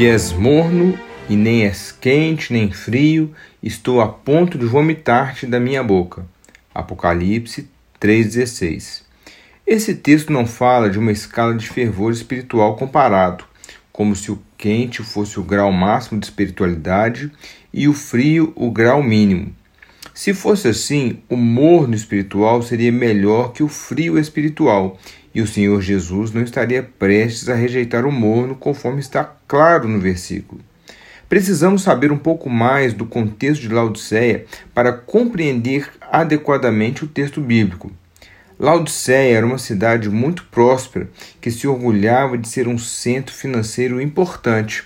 que és morno e nem és quente nem frio, estou a ponto de vomitar-te da minha boca. Apocalipse 3,16 Esse texto não fala de uma escala de fervor espiritual comparado, como se o quente fosse o grau máximo de espiritualidade e o frio o grau mínimo. Se fosse assim, o morno espiritual seria melhor que o frio espiritual, e o Senhor Jesus não estaria prestes a rejeitar o morno, conforme está claro no versículo. Precisamos saber um pouco mais do contexto de Laodiceia para compreender adequadamente o texto bíblico. Laodiceia era uma cidade muito próspera que se orgulhava de ser um centro financeiro importante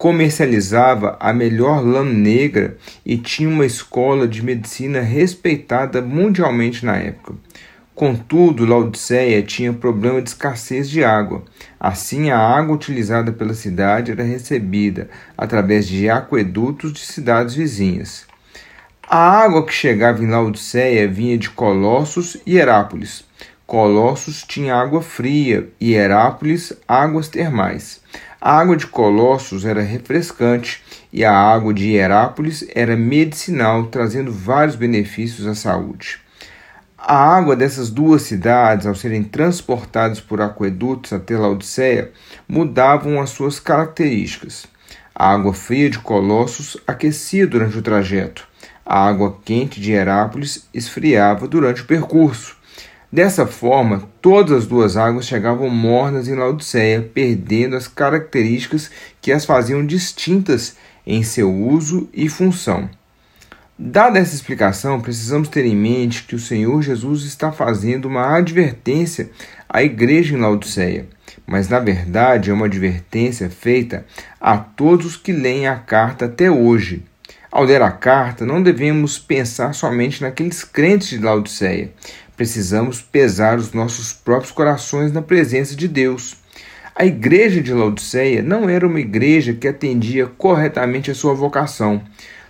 comercializava a melhor lã negra e tinha uma escola de medicina respeitada mundialmente na época. Contudo, Laodiceia tinha problema de escassez de água. Assim, a água utilizada pela cidade era recebida através de aquedutos de cidades vizinhas. A água que chegava em Laodiceia vinha de Colossos e Herápolis. Colossos tinha água fria e Herápolis águas termais. A água de Colossos era refrescante e a água de Hierápolis era medicinal, trazendo vários benefícios à saúde. A água dessas duas cidades, ao serem transportadas por aquedutos até Laodiceia, mudavam as suas características. A água fria de Colossos aquecia durante o trajeto. A água quente de Herápolis esfriava durante o percurso. Dessa forma, todas as duas águas chegavam mornas em Laodiceia, perdendo as características que as faziam distintas em seu uso e função. Dada essa explicação, precisamos ter em mente que o Senhor Jesus está fazendo uma advertência à igreja em Laodiceia, mas na verdade é uma advertência feita a todos os que leem a carta até hoje. Ao ler a carta, não devemos pensar somente naqueles crentes de Laodiceia, precisamos pesar os nossos próprios corações na presença de Deus. A igreja de Laodiceia não era uma igreja que atendia corretamente a sua vocação,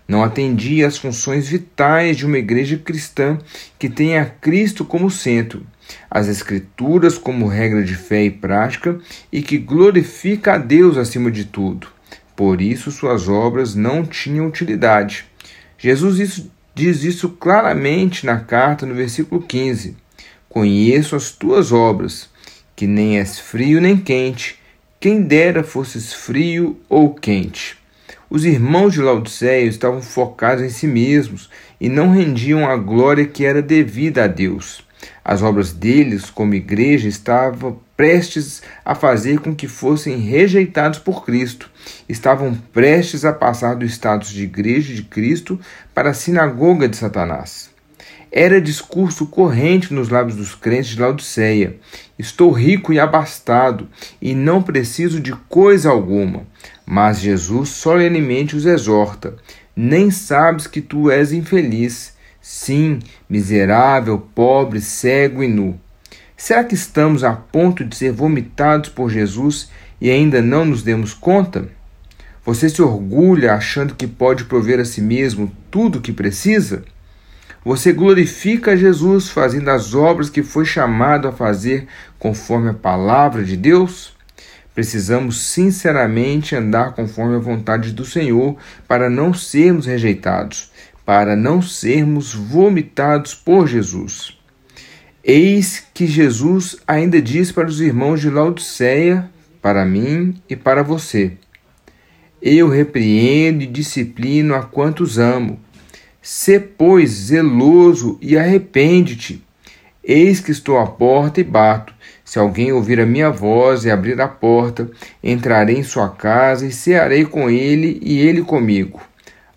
não atendia às funções vitais de uma igreja cristã que tenha Cristo como centro, as Escrituras como regra de fé e prática e que glorifica a Deus acima de tudo. Por isso, suas obras não tinham utilidade. Jesus diz isso claramente na carta no versículo 15: Conheço as tuas obras, que nem és frio nem quente, quem dera fosses frio ou quente. Os irmãos de Laodiceia estavam focados em si mesmos e não rendiam a glória que era devida a Deus. As obras deles, como igreja, estavam prestes a fazer com que fossem rejeitados por Cristo. Estavam prestes a passar do status de igreja de Cristo para a sinagoga de Satanás. Era discurso corrente nos lábios dos crentes de Laodiceia. Estou rico e abastado e não preciso de coisa alguma. Mas Jesus solenemente os exorta: Nem sabes que tu és infeliz Sim, miserável, pobre, cego e nu. Será que estamos a ponto de ser vomitados por Jesus e ainda não nos demos conta? Você se orgulha achando que pode prover a si mesmo tudo o que precisa? Você glorifica Jesus fazendo as obras que foi chamado a fazer conforme a palavra de Deus? Precisamos sinceramente andar conforme a vontade do Senhor para não sermos rejeitados, para não sermos vomitados por Jesus. Eis que Jesus ainda diz para os irmãos de Laodiceia, para mim e para você: Eu repreendo e disciplino a quantos amo. Sê, pois, zeloso e arrepende-te. Eis que estou à porta e bato. Se alguém ouvir a minha voz e abrir a porta, entrarei em sua casa e cearei com ele e ele comigo.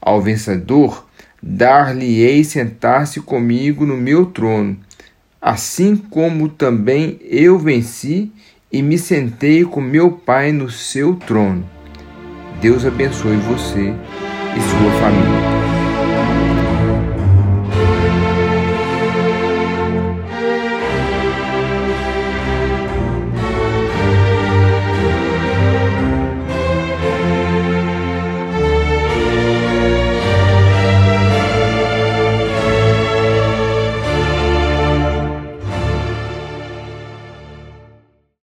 Ao vencedor, dar-lhe-ei sentar-se comigo no meu trono, assim como também eu venci e me sentei com meu Pai no seu trono. Deus abençoe você e sua família.